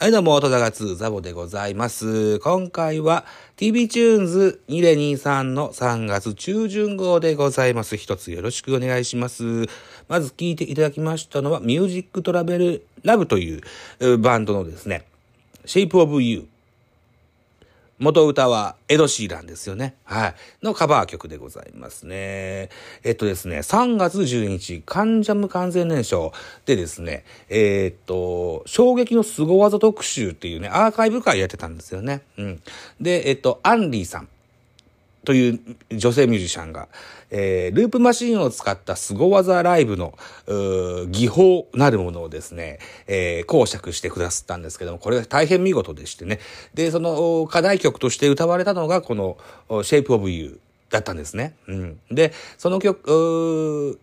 はい、どうも、戸田がつザボでございます。今回は TV チューンズ2023の3月中旬号でございます。一つよろしくお願いします。まず聴いていただきましたのは、 Music Travel Love というバンドのですね、Shape of You。元歌はエド・シーランですよね。はい。のカバー曲でございますね。えっとですね、3月12日、関ジャム完全燃焼でですね、えーっと、衝撃の凄技特集っていうね、アーカイブ会やってたんですよね。うん。で、えっと、アンリーさん。という女性ミュージシャンが、えー、ループマシンを使った凄技ライブの、技法なるものをですね、えー、講釈してくださったんですけども、これが大変見事でしてね。で、その課題曲として歌われたのが、この Shape of You だったんですね。うん。で、その曲、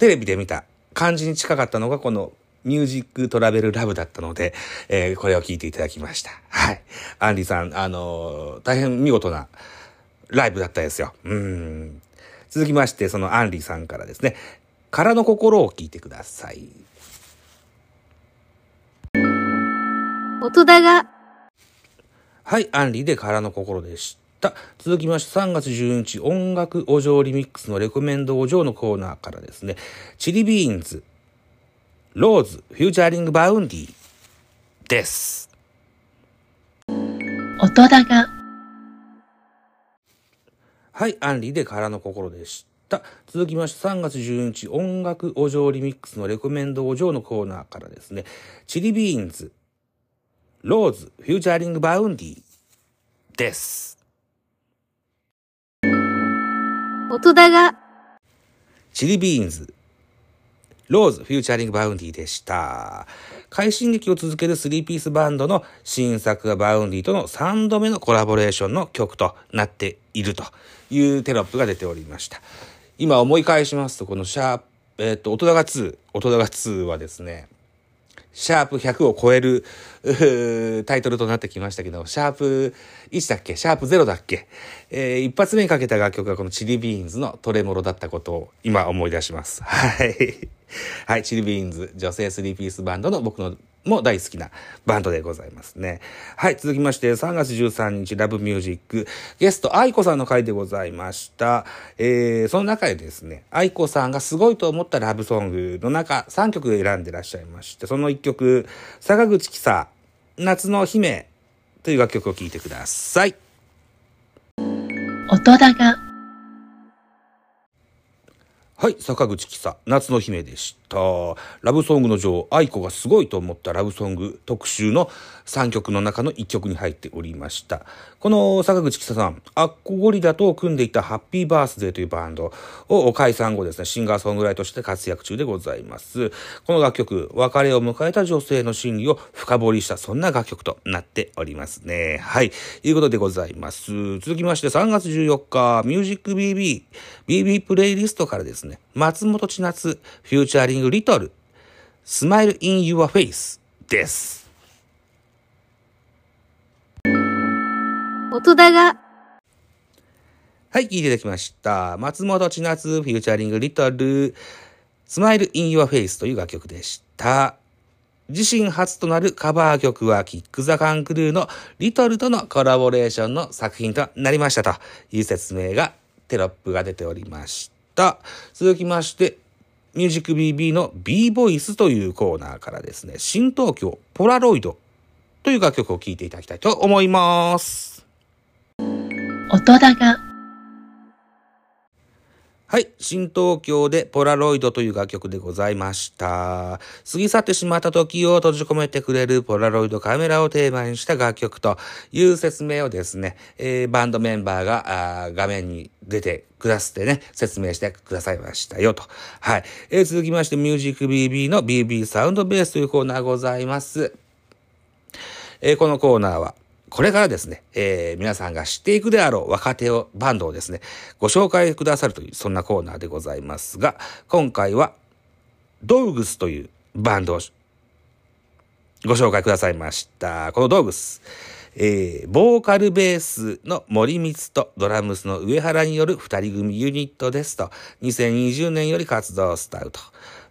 テレビで見た感じに近かったのが、このミュージックトラベルラブだったので、えーこれを聞いていただきました。はい。アンディさん、あのー大変見事な、ライブだったですよ。うん。続きまして、そのアンリさんからですね、空の心を聞いてください。音だが、はい、アンリで空の心でした。続きまして、3月12日、音楽お嬢リミックスのレコメンドお嬢のコーナーからですね、チリビーンズ、ローズ、フューチャーリングバウンディです。音だが、はい、アンリで空の心でした。続きまして3月12日音楽お嬢リミックスのレコメンドお嬢のコーナーからですね、チリビーンズ、ローズ、フューチャーリングバウンディです。音だが、 Chilli Beans.、rose、featuring Vaundy でした。快進撃を続けるスリーピースバンドの新作が Vaundy との3度目のコラボレーションの曲となっているというテロップが出ておりました。今思い返しますと、このシャープ、えっ、と、音高2、音高2はですね、シャープ100を超えるタイトルとなってきましたけど、シャープ1だっけシャープ0だっけえー一発目にかけた楽曲がこのチリビーンズのトレモロだったことを今思い出します。はい。はい、チリビーンズ、女性スリーピースバンドの僕のも大好きなバンドでございますね。はい、続きまして3月13日ラブミュージック、ゲスト愛子さんの回でございました。えー、その中でですね、愛子さんがすごいと思ったラブソングの中3曲選んでらっしゃいまして、その1曲、坂口紀沙、夏の姫という楽曲を聴いてください。音だが、はい、坂口紀沙、夏の姫でした。ラブソングの女王、愛子がすごいと思ったラブソング特集の3曲の中の1曲に入っておりました。この坂口紀沙さん、アッコゴリラと組んでいたハッピーバースデーというバンドを解散後ですね、シンガーソングライターとして活躍中でございます。この楽曲、別れを迎えた女性の心理を深掘りした、そんな楽曲となっておりますね。はい、いうことでございます。続きまして3月14日、ミュージック BB、BB プレイリストからですね、松本千夏、 featuring LITTLE、Smile in your faceです。音だが、はい、聞いていただきました。松本千夏、 featuring LITTLE、Smile in your faceという楽曲でした。自身初となるカバー曲はキック・ザ・カンクルーの LITTLEとのコラボレーションの作品となりましたという説明がテロップが出ておりました。続きまして、ミュージック BB の B ボイスというコーナーからですね、新東京ポラロイドという楽曲を聴いていただきたいと思います。音だが、はい。新東京でポラロイドという楽曲でございました。過ぎ去ってしまった時を閉じ込めてくれるポラロイドカメラをテーマにした楽曲という説明をですね、えーバンドメンバーがあ画面に出てくださってね、説明してくださいましたよと。はい。えー続きまして、ミュージック BB の BB サウンドベースというコーナーございます。えーこのコーナーは、これからですね、えー皆さんが知っていくであろう若手を、バンドをですね、ご紹介くださるという、そんなコーナーでございますが、今回は、ドウグスというバンドをご紹介くださいました。このドウグス、えーボーカルベースの森光とドラムスの上原による二人組ユニットですと、2020年より活動スタート。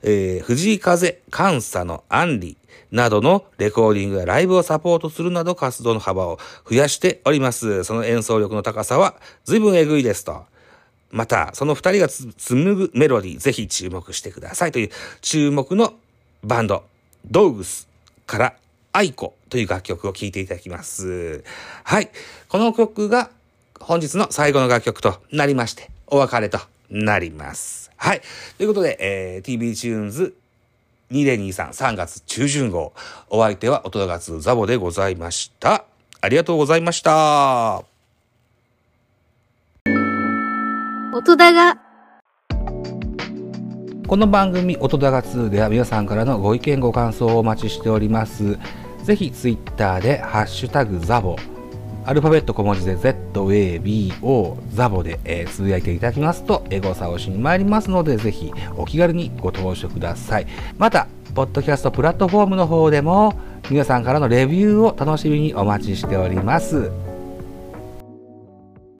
えー、藤井風、監査のアンリなどのレコーディングやライブをサポートするなど活動の幅を増やしております。その演奏力の高さは随分えぐいですと。また、その二人が紡ぐメロディー、ぜひ注目してくださいという注目のバンド、ドウグスからアイコという楽曲を聴いていただきます。はい。この曲が本日の最後の楽曲となりまして、お別れとなります。はい。ということで、えー、 TV Tunes 2023 3月中旬号。お相手は音がつザボでございました。ありがとうございました。音だが。この番組音だが2では皆さんからのご意見ご感想をお待ちしております。ぜひツイッターでハッシュタグザボ、アルファベット小文字で ZABO ザボで、えー、つぶやいていただきますと、エゴサをしに参りますので、ぜひお気軽にご投書ください。また、ポッドキャストプラットフォームの方でも、皆さんからのレビューを楽しみにお待ちしております。